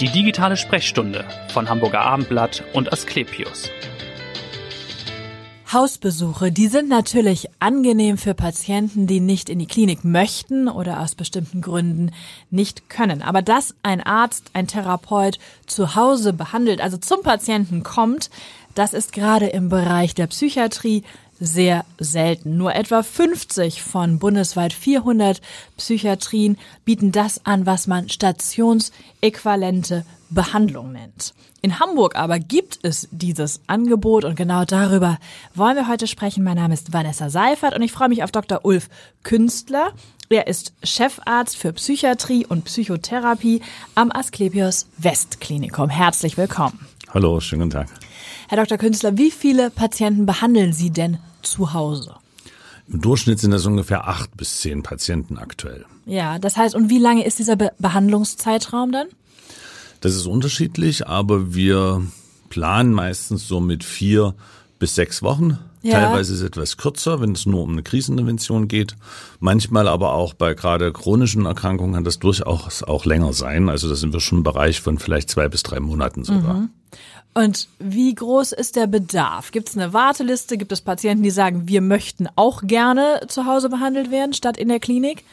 Die digitale Sprechstunde von Hamburger Abendblatt und Asklepios. Hausbesuche, die sind natürlich angenehm für Patienten, die nicht in die Klinik möchten oder aus bestimmten Gründen nicht können. Aber dass ein Arzt, ein Therapeut zu Hause behandelt, also zum Patienten kommt, das ist gerade im Bereich der Psychiatrie sehr selten. Nur etwa 50 von bundesweit 400 Psychiatrien bieten das an, was man stationsäquivalente Behandlung nennt. In Hamburg aber gibt es dieses Angebot und genau darüber wollen wir heute sprechen. Mein Name ist Vanessa Seifert und ich freue mich auf Dr. Ulf Künstler. Er ist Chefarzt für Psychiatrie und Psychotherapie am Asklepios Westklinikum. Herzlich willkommen. Hallo, schönen guten Tag. Herr Dr. Künstler, wie viele Patienten behandeln Sie denn zu Hause? Im Durchschnitt sind das ungefähr acht bis zehn Patienten aktuell. Ja, das heißt, und wie lange ist dieser Be Behandlungszeitraum dann? Das ist unterschiedlich, aber wir planen meistens so mit vier bis sechs Wochen. Ja. Teilweise ist es etwas kürzer, wenn es nur um eine Krisenintervention geht. Manchmal aber auch bei gerade chronischen Erkrankungen kann das durchaus auch länger sein. Also da sind wir schon im Bereich von vielleicht zwei bis drei Monaten sogar. Mhm. Und wie groß ist der Bedarf? Gibt es eine Warteliste? Gibt es Patienten, die sagen, wir möchten auch gerne zu Hause behandelt werden, statt in der Klinik?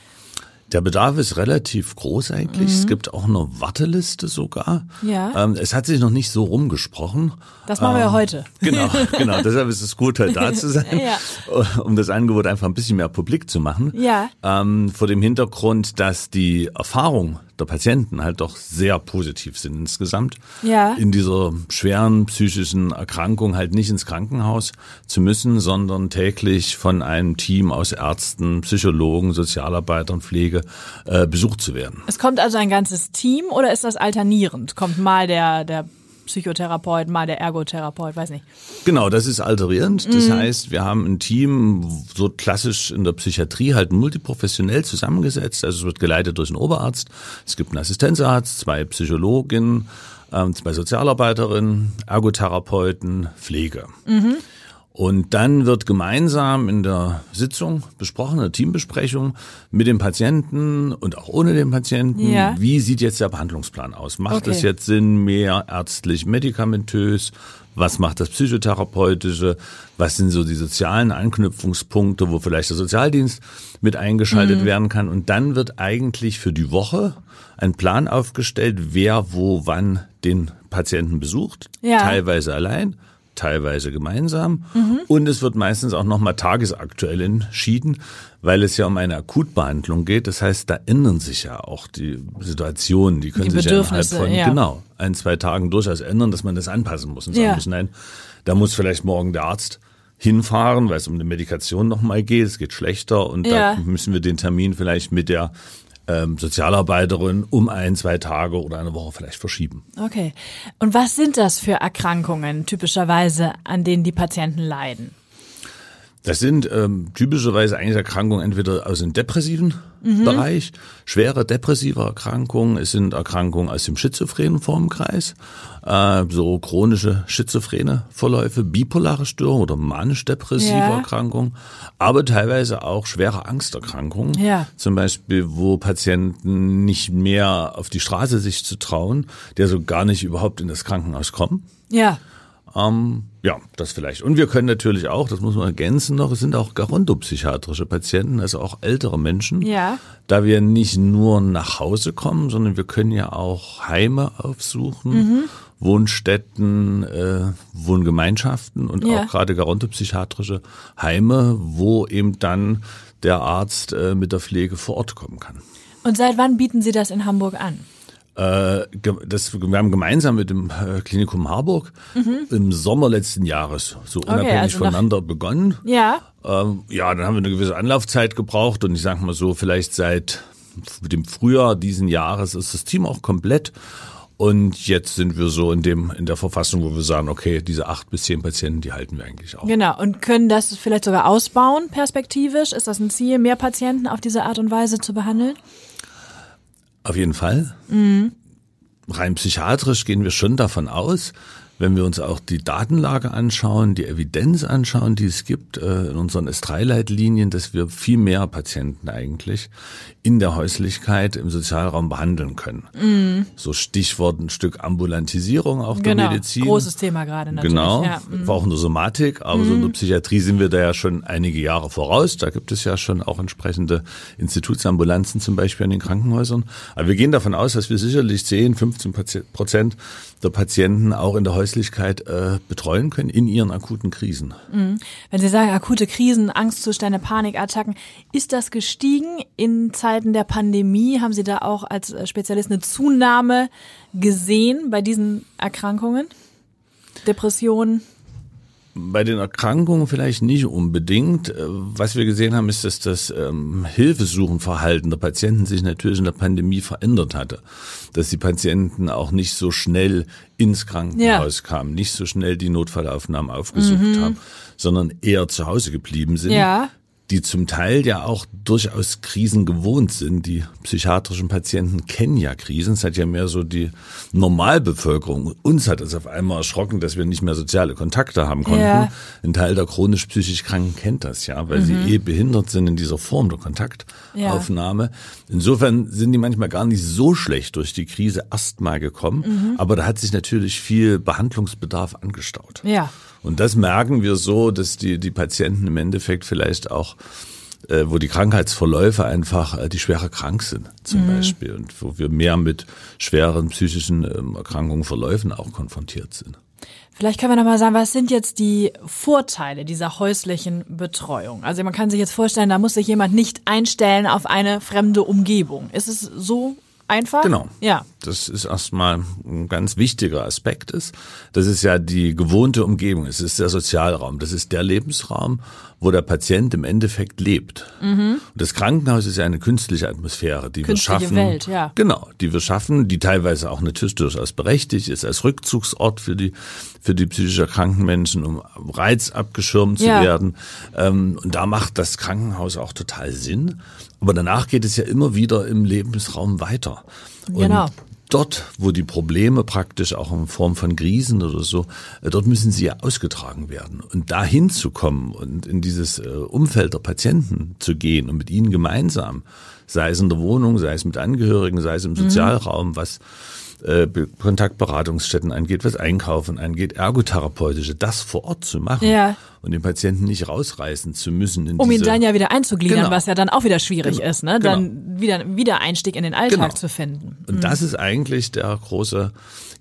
Der Bedarf ist relativ groß eigentlich. Mhm. Es gibt auch eine Warteliste sogar. Ja. Ähm, es hat sich noch nicht so rumgesprochen. Das machen wir ja ähm, heute. Genau, genau. Deshalb ist es gut, halt da zu sein, ja. um das Angebot einfach ein bisschen mehr publik zu machen. Ja. Ähm, vor dem Hintergrund, dass die Erfahrung der Patienten halt doch sehr positiv sind insgesamt. Ja. In dieser schweren psychischen Erkrankung halt nicht ins Krankenhaus zu müssen, sondern täglich von einem Team aus Ärzten, Psychologen, Sozialarbeitern, Pflege äh, besucht zu werden. Es kommt also ein ganzes Team oder ist das alternierend? Kommt mal der, der Psychotherapeut, mal der Ergotherapeut, weiß nicht. Genau, das ist alterierend. Das mhm. heißt, wir haben ein Team, so klassisch in der Psychiatrie halt multiprofessionell zusammengesetzt. Also es wird geleitet durch einen Oberarzt. Es gibt einen Assistenzarzt, zwei Psychologinnen, ähm, zwei Sozialarbeiterinnen, Ergotherapeuten, Pflege. Mhm. Und dann wird gemeinsam in der Sitzung besprochen, eine Teambesprechung mit dem Patienten und auch ohne den Patienten, ja. wie sieht jetzt der Behandlungsplan aus? Macht es jetzt Sinn, mehr ärztlich medikamentös? Was macht das Psychotherapeutische? Was sind so die sozialen Anknüpfungspunkte, wo vielleicht der Sozialdienst mit eingeschaltet mhm. werden kann? Und dann wird eigentlich für die Woche ein Plan aufgestellt, wer wo wann den Patienten besucht, ja. teilweise allein, teilweise gemeinsam. Mhm. Und es wird meistens auch nochmal tagesaktuell entschieden, weil es ja um eine Akutbehandlung geht. Das heißt, da ändern sich ja auch die Situationen. Die können die sich ja innerhalb von, ja. genau, ein, zwei Tagen durchaus ändern, dass man das anpassen muss und sagen ja. muss, nein, da muss vielleicht morgen der Arzt hinfahren, weil es um eine Medikation nochmal geht, es geht schlechter und ja. da müssen wir den Termin vielleicht mit der ähm, Sozialarbeiterin um ein, zwei Tage oder eine Woche vielleicht verschieben. Okay. Und was sind das für Erkrankungen typischerweise, an denen die Patienten leiden? Das sind ähm, typischerweise eigentlich Erkrankungen entweder aus dem depressiven mhm. Bereich, schwere depressive Erkrankungen, es sind Erkrankungen aus dem schizophrenen Formkreis, äh, so chronische schizophrene Verläufe, bipolare Störungen oder manisch-depressive ja. Erkrankungen, aber teilweise auch schwere Angsterkrankungen, ja. zum Beispiel, wo Patienten nicht mehr auf die Straße sich zu trauen, der so gar nicht überhaupt in das Krankenhaus kommen. Ja. Ähm, ja, das vielleicht. Und wir können natürlich auch, das muss man ergänzen noch, es sind auch gerontopsychiatrische Patienten, also auch ältere Menschen. Ja. Da wir nicht nur nach Hause kommen, sondern wir können ja auch Heime aufsuchen. Mhm. Wohnstätten, äh, Wohngemeinschaften und ja. auch gerade gerontopsychiatrische Heime, wo eben dann der Arzt äh, mit der Pflege vor Ort kommen kann. Und seit wann bieten Sie das in Hamburg an? Äh, das, wir haben gemeinsam mit dem äh, Klinikum Harburg mhm. im Sommer letzten Jahres so unabhängig okay, also voneinander begonnen. Ja. Ähm, ja, dann haben wir eine gewisse Anlaufzeit gebraucht und ich sag mal so, vielleicht seit dem Frühjahr diesen Jahres ist das Team auch komplett. Und jetzt sind wir so in dem, in der Verfassung, wo wir sagen, okay, diese acht bis zehn Patienten, die halten wir eigentlich auch. Genau. Und können das vielleicht sogar ausbauen, perspektivisch? Ist das ein Ziel, mehr Patienten auf diese Art und Weise zu behandeln? Auf jeden Fall. Mhm. Rein psychiatrisch gehen wir schon davon aus, wenn wir uns auch die Datenlage anschauen, die Evidenz anschauen, die es gibt äh, in unseren S3-Leitlinien, dass wir viel mehr Patienten eigentlich in der Häuslichkeit im Sozialraum behandeln können. Mm. So Stichwort ein Stück Ambulantisierung auch genau. der Medizin. Großes Thema gerade natürlich. Genau, ja. mm. auch in der Somatik, aber mm. so in der Psychiatrie sind wir da ja schon einige Jahre voraus. Da gibt es ja schon auch entsprechende Institutsambulanzen zum Beispiel an den Krankenhäusern. Aber wir gehen davon aus, dass wir sicherlich 10, 15 Prozent der Patienten auch in der Häuslichkeit äh, betreuen können in ihren akuten Krisen. Mhm. Wenn Sie sagen akute Krisen, Angstzustände, Panikattacken, ist das gestiegen in Zeiten der Pandemie? Haben Sie da auch als äh, Spezialist eine Zunahme gesehen bei diesen Erkrankungen? Depressionen? Bei den Erkrankungen vielleicht nicht unbedingt. Äh, was wir gesehen haben, ist, dass das ähm, Hilfesuchenverhalten der Patienten sich natürlich in der Pandemie verändert hatte. Dass die Patienten auch nicht so schnell ins Krankenhaus ja. kamen, nicht so schnell die Notfallaufnahmen aufgesucht mhm. haben, sondern eher zu Hause geblieben sind. Ja die zum Teil ja auch durchaus Krisen gewohnt sind. Die psychiatrischen Patienten kennen ja Krisen. Es hat ja mehr so die Normalbevölkerung. Uns hat es auf einmal erschrocken, dass wir nicht mehr soziale Kontakte haben konnten. Ja. Ein Teil der chronisch psychisch Kranken kennt das ja, weil mhm. sie eh behindert sind in dieser Form der Kontaktaufnahme. Ja. Insofern sind die manchmal gar nicht so schlecht durch die Krise erstmal gekommen. Mhm. Aber da hat sich natürlich viel Behandlungsbedarf angestaut. Ja. Und das merken wir so, dass die, die Patienten im Endeffekt vielleicht auch äh, wo die Krankheitsverläufe einfach, äh, die schwerer krank sind zum mhm. Beispiel und wo wir mehr mit schweren psychischen ähm, Erkrankungen, Verläufen auch konfrontiert sind. Vielleicht können wir nochmal sagen, was sind jetzt die Vorteile dieser häuslichen Betreuung? Also man kann sich jetzt vorstellen, da muss sich jemand nicht einstellen auf eine fremde Umgebung. Ist es so einfach? Genau. Ja. Das ist erstmal ein ganz wichtiger Aspekt ist. Das ist ja die gewohnte Umgebung. Es ist der Sozialraum. Das ist der Lebensraum, wo der Patient im Endeffekt lebt. Mhm. Und das Krankenhaus ist ja eine künstliche Atmosphäre, die künstliche wir schaffen. Welt, ja. Genau, die wir schaffen, die teilweise auch natürlich durchaus berechtigt ist als Rückzugsort für die für die psychisch erkrankten Menschen, um Reiz abgeschirmt zu ja. werden. Ähm, und da macht das Krankenhaus auch total Sinn. Aber danach geht es ja immer wieder im Lebensraum weiter. Und genau dort, wo die Probleme praktisch auch in Form von Krisen oder so, äh, dort müssen sie ja ausgetragen werden. Und da hinzukommen und in dieses äh, Umfeld der Patienten zu gehen und mit ihnen gemeinsam, sei es in der Wohnung, sei es mit Angehörigen, sei es im mhm. Sozialraum, was äh, Kontaktberatungsstätten angeht, was Einkaufen angeht, ergotherapeutische, das vor Ort zu machen ja. und den Patienten nicht rausreißen zu müssen. um ihn dann ja wieder einzugliedern, genau. was ja dann auch wieder schwierig genau. ist, ne? Genau. Dann wieder wieder Einstieg in den Alltag genau. zu finden. Und das ist eigentlich der große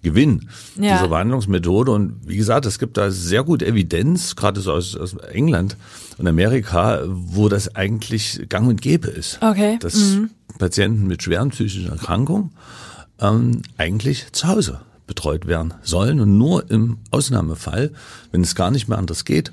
Gewinn ja. dieser Behandlungsmethode. Und wie gesagt, es gibt da sehr gut Evidenz, gerade so aus, aus England und Amerika, wo das eigentlich gang und gäbe ist. Okay. Dass mhm. Patienten mit schweren psychischen Erkrankungen ähm, eigentlich zu Hause betreut werden sollen und nur im Ausnahmefall, wenn es gar nicht mehr anders geht,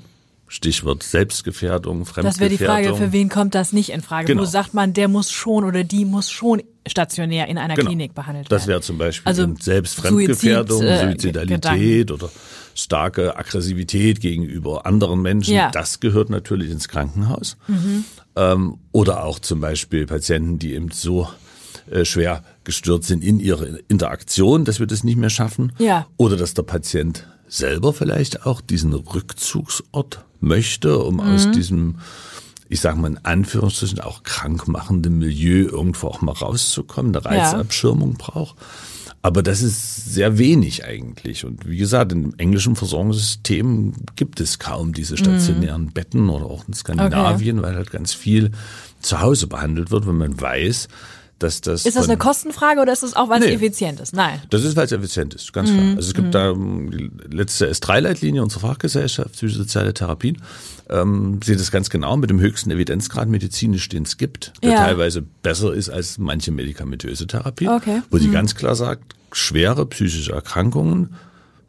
Stichwort Selbstgefährdung, Fremdgefährdung. Das wäre die Frage, für wen kommt das nicht in Frage? Genau. Wo sagt man, der muss schon oder die muss schon stationär in einer genau. Klinik behandelt werden? Das wäre zum Beispiel also Selbstfremdgefährdung, Suizid, äh, Suizidalität oder starke Aggressivität gegenüber anderen Menschen. Ja. Das gehört natürlich ins Krankenhaus. Mhm. Ähm, oder auch zum Beispiel Patienten, die eben so äh, schwer gestört sind in ihrer Interaktion, dass wir das nicht mehr schaffen. Ja. Oder dass der Patient selber vielleicht auch diesen Rückzugsort möchte, um mhm. aus diesem, ich sage mal in Anführungsstrichen, auch krankmachenden Milieu irgendwo auch mal rauszukommen, eine Reizabschirmung ja. braucht. Aber das ist sehr wenig eigentlich. Und wie gesagt, im englischen Versorgungssystem gibt es kaum diese stationären mhm. Betten oder auch in Skandinavien, okay. weil halt ganz viel zu Hause behandelt wird, wenn man weiß, dass das. Ist das eine Kostenfrage oder ist das auch, weil es nee, effizient ist? Nein. Das ist, weil es effizient ist, ganz mhm. klar. Also es gibt mhm. da die letzte S3-Leitlinie unserer Fachgesellschaft psychosoziale Therapien, ähm, sieht das ganz genau mit dem höchsten Evidenzgrad medizinisch, den es gibt, der ja. teilweise besser ist als manche medikamentöse Therapie, okay. wo die mhm. ganz klar sagt, schwere psychische Erkrankungen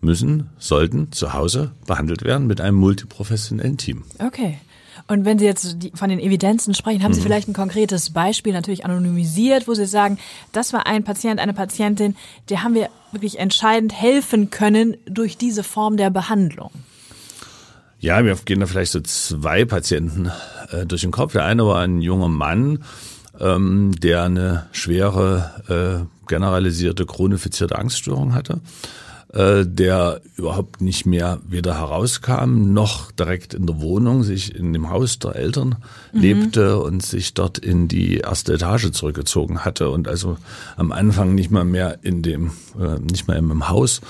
müssen, sollten zu Hause behandelt werden mit einem multiprofessionellen Team. Okay. Und wenn Sie jetzt von den Evidenzen sprechen, haben mhm. Sie vielleicht ein konkretes Beispiel, natürlich anonymisiert, wo Sie sagen, das war ein Patient, eine Patientin, der haben wir wirklich entscheidend helfen können durch diese Form der Behandlung? Ja, wir gehen da vielleicht so zwei Patienten äh, durch den Kopf. Der eine war ein junger Mann, ähm, der eine schwere äh, generalisierte chronifizierte Angststörung hatte äh, der überhaupt nicht mehr weder herauskam, noch direkt in der Wohnung sich in dem Haus der Eltern mhm. lebte und sich dort in die erste Etage zurückgezogen hatte und also am Anfang nicht mal mehr in dem, äh, nicht mal im Haus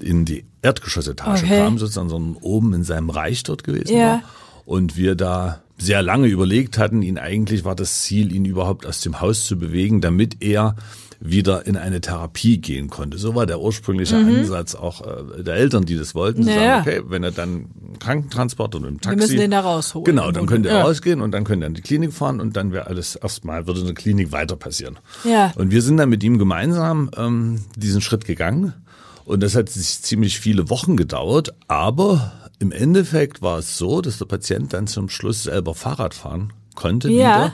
in die Erdgeschossetage okay. kam sozusagen, sondern oben in seinem Reich dort gewesen ja. war. Und wir da sehr lange überlegt hatten, ihn eigentlich war das Ziel, ihn überhaupt aus dem Haus zu bewegen, damit er wieder in eine Therapie gehen konnte. So war der ursprüngliche mhm. Ansatz auch äh, der Eltern, die das wollten. Naja. Sagen, okay, wenn er dann Krankentransport oder im Taxi. Wir müssen den da rausholen. Genau, dann könnte er ja. rausgehen und dann könnte er in die Klinik fahren und dann wäre alles erstmal, würde in der Klinik weiter passieren. Ja. Und wir sind dann mit ihm gemeinsam ähm, diesen Schritt gegangen. Und das hat sich ziemlich viele Wochen gedauert, aber im Endeffekt war es so, dass der Patient dann zum Schluss selber Fahrrad fahren konnte ja. wieder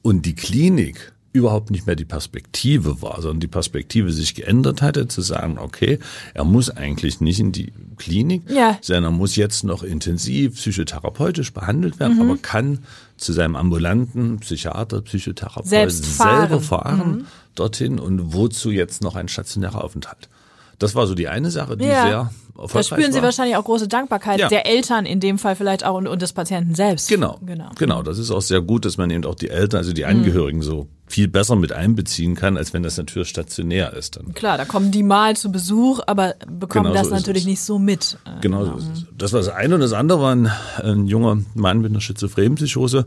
und die Klinik überhaupt nicht mehr die Perspektive war, sondern die Perspektive sich geändert hatte, zu sagen, okay, er muss eigentlich nicht in die Klinik, ja. sondern er muss jetzt noch intensiv psychotherapeutisch behandelt werden, mhm. aber kann zu seinem ambulanten Psychiater, Psychotherapeuten Selbst fahren. selber fahren mhm. dorthin und wozu jetzt noch ein stationärer Aufenthalt? Das war so die eine Sache, die ja. sehr da spüren Sie wahrscheinlich auch große Dankbarkeit ja. der Eltern in dem Fall vielleicht auch und, und, des Patienten selbst. Genau, genau. Genau, das ist auch sehr gut, dass man eben auch die Eltern, also die Angehörigen mhm. so viel besser mit einbeziehen kann, als wenn das natürlich stationär ist. Dann. Klar, da kommen die mal zu Besuch, aber bekommen genau das so natürlich nicht so mit. Genau, so ist es. Das war das eine und das andere war ein, ein junger Mann mit einer Schizophrenenpsychose,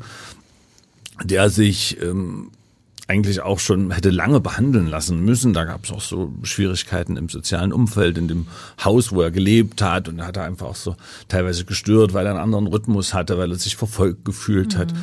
der sich ähm, eigentlich auch schon hätte lange behandeln lassen müssen. Da gab es auch so Schwierigkeiten im sozialen Umfeld, in dem Haus, wo er gelebt hat. Und er hat einfach auch so teilweise gestört, weil er einen anderen Rhythmus hatte, weil er sich verfolgt gefühlt mhm. hat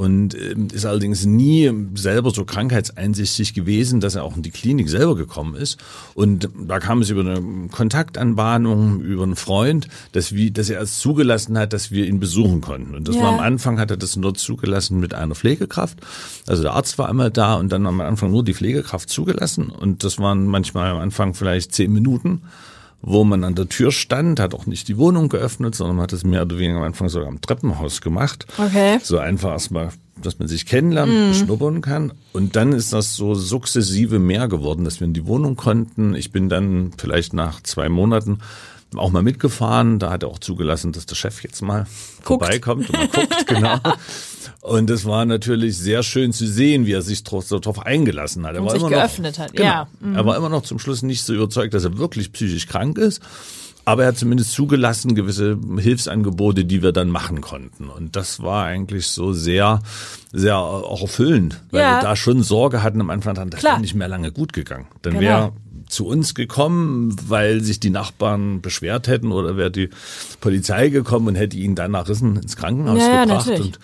und ähm, ist allerdings nie selber so krankheitseinsichtig gewesen, dass er auch in die Klinik selber gekommen ist. Und da kam es über eine Kontaktanbahnung, über einen Freund, dass, wir, dass er es zugelassen hat, dass wir ihn besuchen konnten. Und das ja. war am Anfang, hat er das nur zugelassen mit einer Pflegekraft. Also der Arzt war einmal da und dann am Anfang nur die Pflegekraft zugelassen. Und das waren manchmal am Anfang vielleicht zehn Minuten wo man an der Tür stand, hat auch nicht die Wohnung geöffnet, sondern man hat es mehr oder weniger am Anfang sogar am Treppenhaus gemacht. Okay. So einfach erstmal, dass man sich kennenlernt, mm. beschnuppern kann. Und dann ist das so sukzessive mehr geworden, dass wir in die Wohnung konnten. Ich bin dann vielleicht nach zwei Monaten auch mal mitgefahren. Da hat er auch zugelassen, dass der Chef jetzt mal guckt. vorbeikommt und mal guckt, genau. Und es war natürlich sehr schön zu sehen, wie er sich so drauf eingelassen hat. Er und war sich immer geöffnet noch, hat, genau, ja. Mhm. Er war immer noch zum Schluss nicht so überzeugt, dass er wirklich psychisch krank ist. Aber er hat zumindest zugelassen gewisse Hilfsangebote, die wir dann machen konnten. Und das war eigentlich so sehr, sehr auch erfüllend, weil ja. wir da schon Sorge hatten am Anfang, das wäre nicht mehr lange gut gegangen. Dann genau. wäre zu uns gekommen, weil sich die Nachbarn beschwert hätten oder wäre die Polizei gekommen und hätte ihn dann nach Rissen ins Krankenhaus ja, gebracht. Ja, und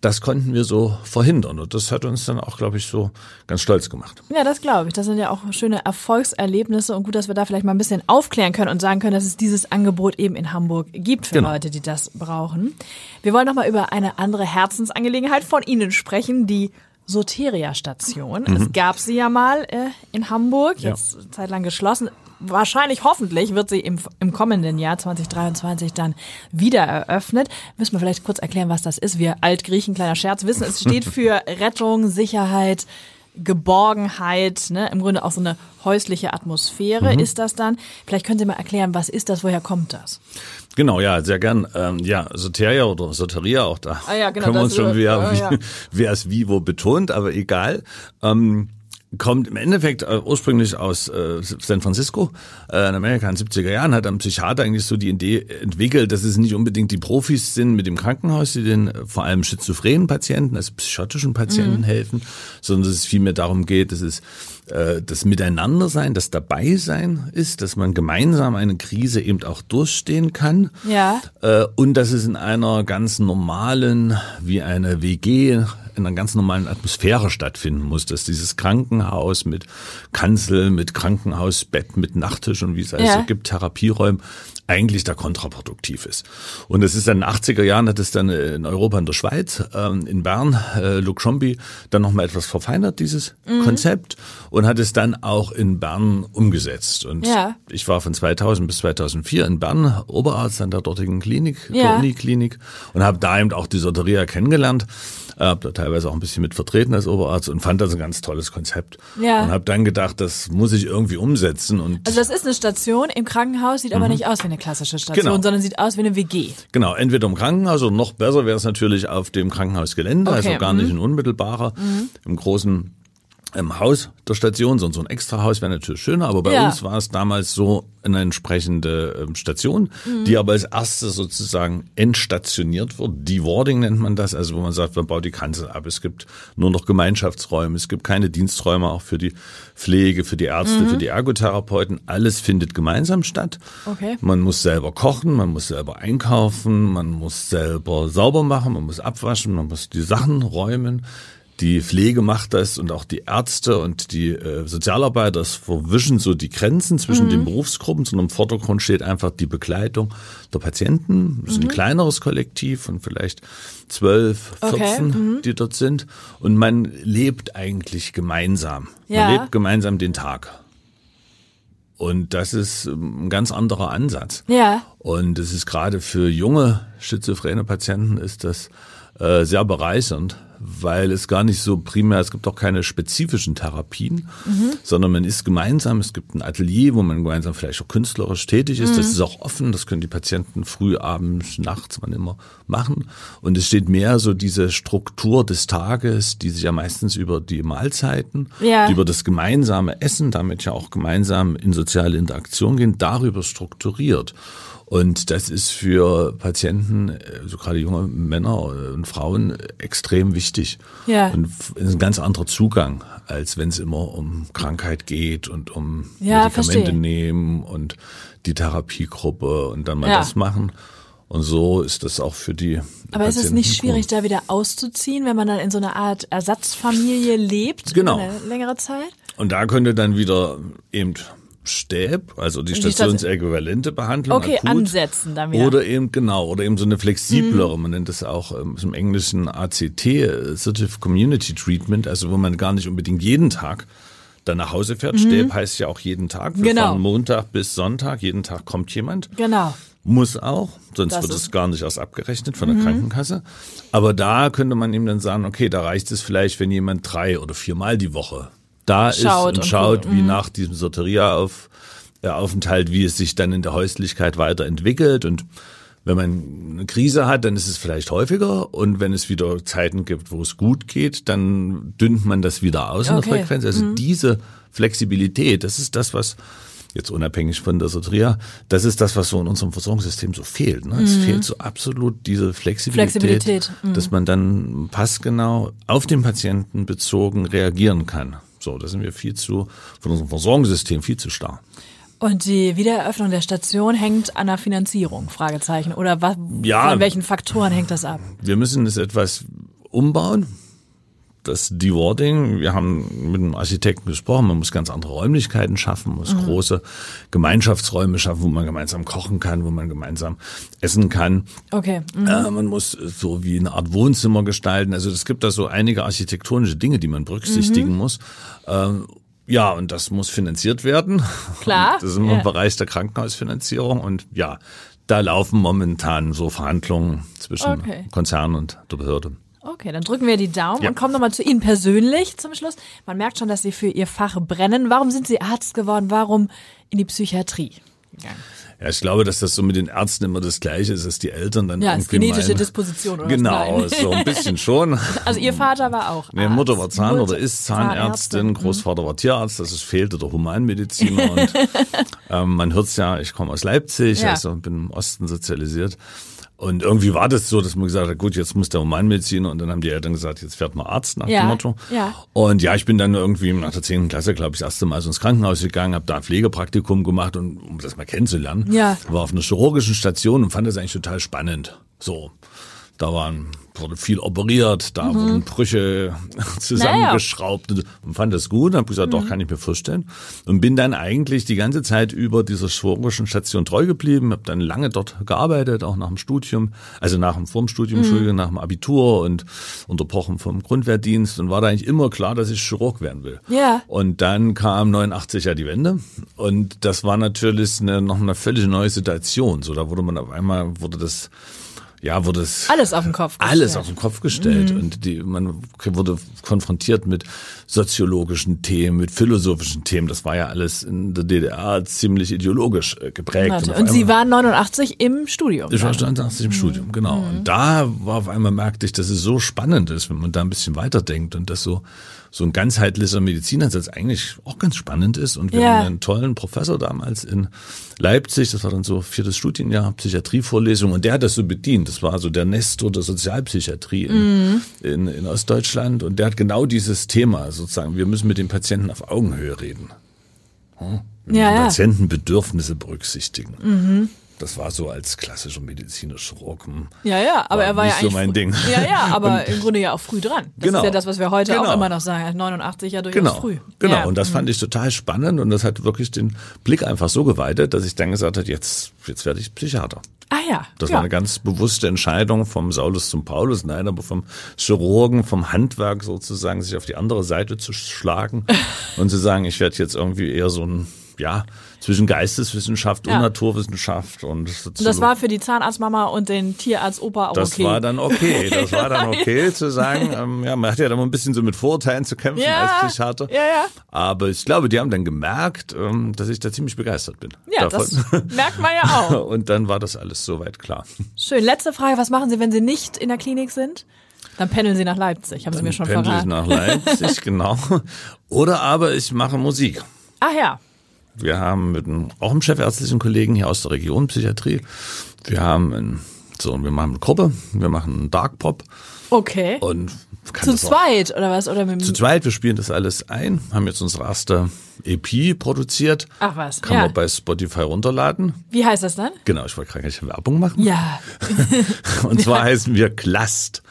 das konnten wir so verhindern. Und das hat uns dann auch, glaube ich, so ganz stolz gemacht. Ja, das glaube ich. Das sind ja auch schöne Erfolgserlebnisse und gut, dass wir da vielleicht mal ein bisschen aufklären können und sagen können, dass es dieses Angebot eben in Hamburg gibt für genau. Leute, die das brauchen. Wir wollen noch mal über eine andere Herzensangelegenheit von Ihnen sprechen, die Soteria-Station. Mhm. Es gab sie ja mal äh, in Hamburg, jetzt ja. zeitlang geschlossen. Wahrscheinlich, hoffentlich wird sie im, im kommenden Jahr 2023 dann wieder eröffnet. Müssen wir vielleicht kurz erklären, was das ist. Wir Altgriechen, kleiner Scherz, wissen, es steht für Rettung, Sicherheit, Geborgenheit, ne? im Grunde auch so eine häusliche Atmosphäre mhm. ist das dann. Vielleicht können Sie mal erklären, was ist das, woher kommt das? Genau, ja, sehr gern. Ähm, ja, Soteria oder Soteria, auch da ah, ja, genau, können wir uns schon, wer, ja, ja. wer es wie wo betont, aber egal. Ähm, kommt im Endeffekt äh, ursprünglich aus äh, San Francisco äh, in Amerika in den 70er Jahren, hat ein Psychiater eigentlich so die Idee entwickelt, dass es nicht unbedingt die Profis sind mit dem Krankenhaus, die den äh, vor allem schizophrenen Patienten, also psychotischen Patienten mhm. helfen, sondern dass es vielmehr darum geht, dass es äh, das Miteinandersein, das Dabeisein ist, dass man gemeinsam eine Krise eben auch durchstehen kann. Ja. Äh, und dass es in einer ganz normalen, wie eine WG, in einer ganz normalen Atmosphäre stattfinden muss, dass dieses Krankenhaus mit Kanzel, mit Krankenhausbett, mit Nachttisch und wie es alles ja. so gibt, Therapieräumen, eigentlich da kontraproduktiv ist. Und es ist dann in den 80er Jahren, hat es dann in Europa in der Schweiz, ähm, in Bern, äh, Luc Schombi, dann nochmal etwas verfeinert, dieses mhm. Konzept. Und und hat es dann auch in Bern umgesetzt. Und Ja. ich war von 2000 bis 2004 in Bern Oberarzt an der dortigen Klinik, Ja. der Uniklinik und habe da eben auch die Soteria kennengelernt. Habe da teilweise auch ein bisschen mit vertreten als Oberarzt und fand das ein ganz tolles Konzept. Ja. Und habe dann gedacht, das muss ich irgendwie umsetzen. Und Also das ist eine Station im Krankenhaus, sieht aber nicht aus wie eine klassische Station, Mhm. Genau. sondern sieht aus wie eine WG. Genau, entweder im Krankenhaus oder noch besser wäre es natürlich auf dem Krankenhausgelände, Okay, also gar nicht in unmittelbarer, im großen im Haus der Station, so so ein Extrahaus wäre natürlich schöner, aber bei Ja. uns war es damals so eine entsprechende ähm, Station, die aber als erste sozusagen entstationiert wird. Dewarding nennt man das, also wo man sagt, man baut die Kanzel ab. Es gibt nur noch Gemeinschaftsräume, es gibt keine Diensträume auch für die Pflege, für die Ärzte, für die Ergotherapeuten. Alles findet gemeinsam statt. Okay. Man muss selber kochen, man muss selber einkaufen, man muss selber sauber machen, man muss abwaschen, man muss die Sachen räumen. Die Pflege macht das und auch die Ärzte und die äh, Sozialarbeiter das verwischen so die Grenzen zwischen den Berufsgruppen, sondern im Vordergrund steht einfach die Begleitung der Patienten. Das ist ein kleineres Kollektiv von vielleicht zwölf, Okay, 14, die dort sind. Und man lebt eigentlich gemeinsam. Ja. Man lebt gemeinsam den Tag. Und das ist ähm, ein ganz anderer Ansatz. Ja. Und es ist gerade für junge schizophrene Patienten ist das äh, sehr bereichernd, weil es gar nicht so primär, es gibt auch keine spezifischen Therapien, sondern man ist gemeinsam, es gibt ein Atelier, wo man gemeinsam vielleicht auch künstlerisch tätig ist, das ist auch offen, das können die Patienten früh, abends, nachts, wann immer machen. Und es steht mehr so diese Struktur des Tages, die sich ja meistens über die Mahlzeiten, Ja. über das gemeinsame Essen, damit ja auch gemeinsam in soziale Interaktion gehen, darüber strukturiert. Und das ist für Patienten, äh, so gerade junge Männer und Frauen, extrem wichtig. Ja. Und ist ein ganz anderer Zugang, als wenn es immer um Krankheit geht und um Ja, Medikamente verstehe. nehmen und die Therapiegruppe und dann mal Ja. das machen. Und so ist das auch für die. Aber ist es Patienten nicht schwierig, da wieder auszuziehen, wenn man dann in so einer Art Ersatzfamilie lebt? Genau. Eine längere Zeit? Und da könnte dann wieder eben Stäb, also die Die Station- stationsäquivalente Behandlung Okay, akut, ansetzen dann wieder. Oder eben genau, oder eben so eine flexiblere, man nennt das auch ähm, im Englischen ACT, äh, Assertive Community Treatment, also wo man gar nicht unbedingt jeden Tag dann nach Hause fährt. Stäb heißt ja auch jeden Tag. Wir Mhm. Genau. fahren Montag bis Sonntag, jeden Tag kommt jemand. Genau. Muss auch, sonst Das wird Mhm. es gar nicht erst abgerechnet von der Krankenkasse. Aber da könnte man ihm dann sagen, okay, da reicht es vielleicht, wenn jemand drei oder viermal die Woche da ist Schaut und und schaut, guckt, wie nach diesem Soteria auf, äh, Aufenthalt, wie es sich dann in der Häuslichkeit weiterentwickelt und wenn man eine Krise hat, dann ist es vielleicht häufiger und wenn es wieder Zeiten gibt, wo es gut geht, dann dünnt man das wieder aus in Okay. der Frequenz. Also diese Flexibilität, das ist das, was jetzt unabhängig von der Soteria, das ist das, was so in unserem Versorgungssystem so fehlt. Ne? Es fehlt so absolut diese Flexibilität, Flexibilität, dass man dann passgenau auf den Patienten bezogen reagieren kann. So, da sind wir viel zu, von unserem Versorgungssystem viel zu starr. Und die Wiedereröffnung der Station hängt an der Finanzierung, Fragezeichen. Oder was, Ja. von welchen Faktoren hängt das ab? Wir müssen es etwas umbauen. Das Dewarding, wir haben mit dem Architekten gesprochen, man muss ganz andere Räumlichkeiten schaffen, muss große Gemeinschaftsräume schaffen, wo man gemeinsam kochen kann, wo man gemeinsam essen kann. Okay. mhm. Äh, man muss so wie eine Art Wohnzimmer gestalten. Also es gibt da so einige architektonische Dinge, die man berücksichtigen muss. Ähm, ja, und das muss finanziert werden. Klar, Das ist im Bereich der Krankenhausfinanzierung. Und ja, da laufen momentan so Verhandlungen zwischen Okay. Konzern und der Behörde. Okay, dann drücken wir die Daumen Ja. und kommen nochmal zu Ihnen persönlich zum Schluss. Man merkt schon, dass Sie für Ihr Fach brennen. Warum sind Sie Arzt geworden? Warum in die Psychiatrie gegangen? Ja, ich glaube, dass das so mit den Ärzten immer das Gleiche ist, dass die Eltern dann Ja, irgendwie genetische meinen, Disposition oder? Genau, so ein bisschen schon. Also Ihr Vater war auch Meine Arzt. Mutter war Zahn Mutter- oder ist Zahnärztin. Zahnärztin, Großvater war Tierarzt, das ist fehlte der Humanmediziner und ähm, man hört's ja, ich komme aus Leipzig, Ja. also bin im Osten sozialisiert. Und irgendwie war das so, dass man gesagt hat, gut, jetzt muss der Humanmediziner und dann haben die Eltern gesagt, jetzt fährt man Arzt nach Ja, dem Motto. ja. Und ja, ich bin dann irgendwie nach der 10. Klasse, glaube ich, das erste Mal so ins Krankenhaus gegangen, habe da ein Pflegepraktikum gemacht, und, um das mal kennenzulernen. Ja. War auf einer chirurgischen Station und fand das eigentlich total spannend. So. Da waren wurde viel operiert, da wurden Brüche zusammengeschraubt und, und fand das gut. Habe gesagt, doch, kann ich mir vorstellen. Und bin dann eigentlich die ganze Zeit über dieser chirurgischen Station treu geblieben, habe dann lange dort gearbeitet, auch nach dem Studium, also nach dem Vormstudium, Entschuldigung, nach dem Abitur und unterbrochen vom Grundwehrdienst und war da eigentlich immer klar, dass ich Chirurg werden will. Ja. Und dann kam 89 ja die Wende und das war natürlich eine, noch eine völlig neue Situation. So, da wurde man auf einmal, wurde das ja, wurde es Alles auf den Kopf gestellt. alles auf den Kopf gestellt und die, man wurde konfrontiert mit soziologischen Themen, mit philosophischen Themen. Das war ja alles in der DDR ziemlich ideologisch äh, geprägt. Auf Und Sie waren 89 im Studium. ich war dann. 89 im Studium, genau. Und da war auf einmal merkte ich, dass es so spannend ist, wenn man da ein bisschen weiterdenkt und dass so so ein ganzheitlicher Medizinansatz eigentlich auch ganz spannend ist. Und wir Ja. haben einen tollen Professor damals in Leipzig, das war dann so viertes Studienjahr, Psychiatrievorlesung, und der hat das so bedient. Das war so der Nestor der Sozialpsychiatrie in, in, in Ostdeutschland. Und der hat genau dieses Thema sozusagen, wir müssen mit den Patienten auf Augenhöhe reden. Hm? Wir Ja. Patientenbedürfnisse berücksichtigen. Das war so als klassischer Mediziner Chirurg. hm, Ja, ja, aber War er war ja nicht so eigentlich. mein Ding. Ja, ja, aber im Grunde ja auch früh dran. Das Genau. ist ja das, was wir heute auch Genau. immer noch sagen. 89 ja durchaus Genau, früh. genau. Ja. Und das fand ich total spannend und das hat wirklich den Blick einfach so geweitet, dass ich dann gesagt habe, jetzt, jetzt werde ich Psychiater. Ah ja. Das ja. war eine ganz bewusste Entscheidung vom Saulus zum Paulus, nein, aber vom Chirurgen, vom Handwerk sozusagen, sich auf die andere Seite zu schlagen und zu sagen, ich werde jetzt irgendwie eher so ein, ja, zwischen Geisteswissenschaft und Ja. Naturwissenschaft und Und das war für die Zahnarztmama und den Tierarzt Opa auch das okay. war dann okay. Das war dann okay zu sagen, ähm, ja, man hat ja dann mal ein bisschen so mit Vorurteilen zu kämpfen Ja, als Psychiater. ja, ja. Aber ich glaube, die haben dann gemerkt, ähm, dass ich da ziemlich begeistert bin. ja, das merkt man ja auch. Und dann war das alles soweit klar. Schön. Letzte Frage. Was machen Sie, wenn Sie nicht in der Klinik sind? Dann pendeln Sie nach Leipzig, haben Sie mir schon Pendel ich verraten. nach Leipzig, genau. Oder aber ich mache Musik. Ach ja. Wir haben mit einem, auch einem chefärztlichen Kollegen hier aus der Region Psychiatrie, wir haben ein, so, wir machen eine Gruppe, wir machen einen Dark Pop Okay. und Zu das auch- zweit oder was? Oder mit Zu zweit, wir spielen das alles ein, haben jetzt unsere erste EP produziert. Ach was, Kann ja. man bei Spotify runterladen. Wie heißt das dann? Genau, ich wollte gerade gleich Werbung machen. Ja. Und zwar heißen wir Glast.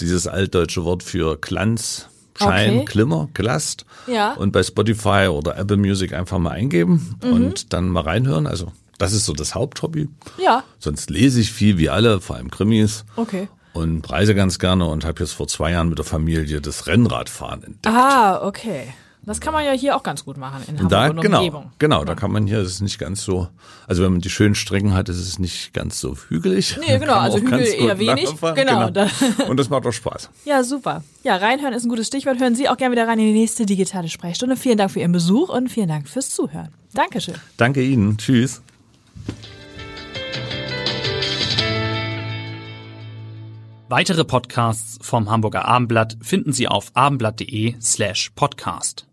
Dieses altdeutsche Wort für Glanz, Schein, Okay. Glimmer, Glast. Ja. Und bei Spotify oder Apple Music einfach mal eingeben Mhm. und dann mal reinhören. Also das ist so das Haupthobby. Ja. Sonst lese ich viel wie alle, vor allem Krimis. Okay. Und reise ganz gerne und habe jetzt vor zwei Jahren mit der Familie das Rennradfahren entdeckt. Ah, okay. Das kann man ja hier auch ganz gut machen in Hamburg Da, und genau, Umgebung. genau, da kann man hier, das ist nicht ganz so, also wenn man die schönen Strecken hat, ist es nicht ganz so hügelig. Nee, genau, also Hügel eher wenig. Genau, da- Und das macht auch Spaß. Ja, super. Ja, reinhören ist ein gutes Stichwort. Hören Sie auch gerne wieder rein in die nächste digitale Sprechstunde. Vielen Dank für Ihren Besuch und vielen Dank fürs Zuhören. Dankeschön. Danke Ihnen. Tschüss. Weitere Podcasts vom Hamburger Abendblatt finden Sie auf abendblatt.de slash podcast.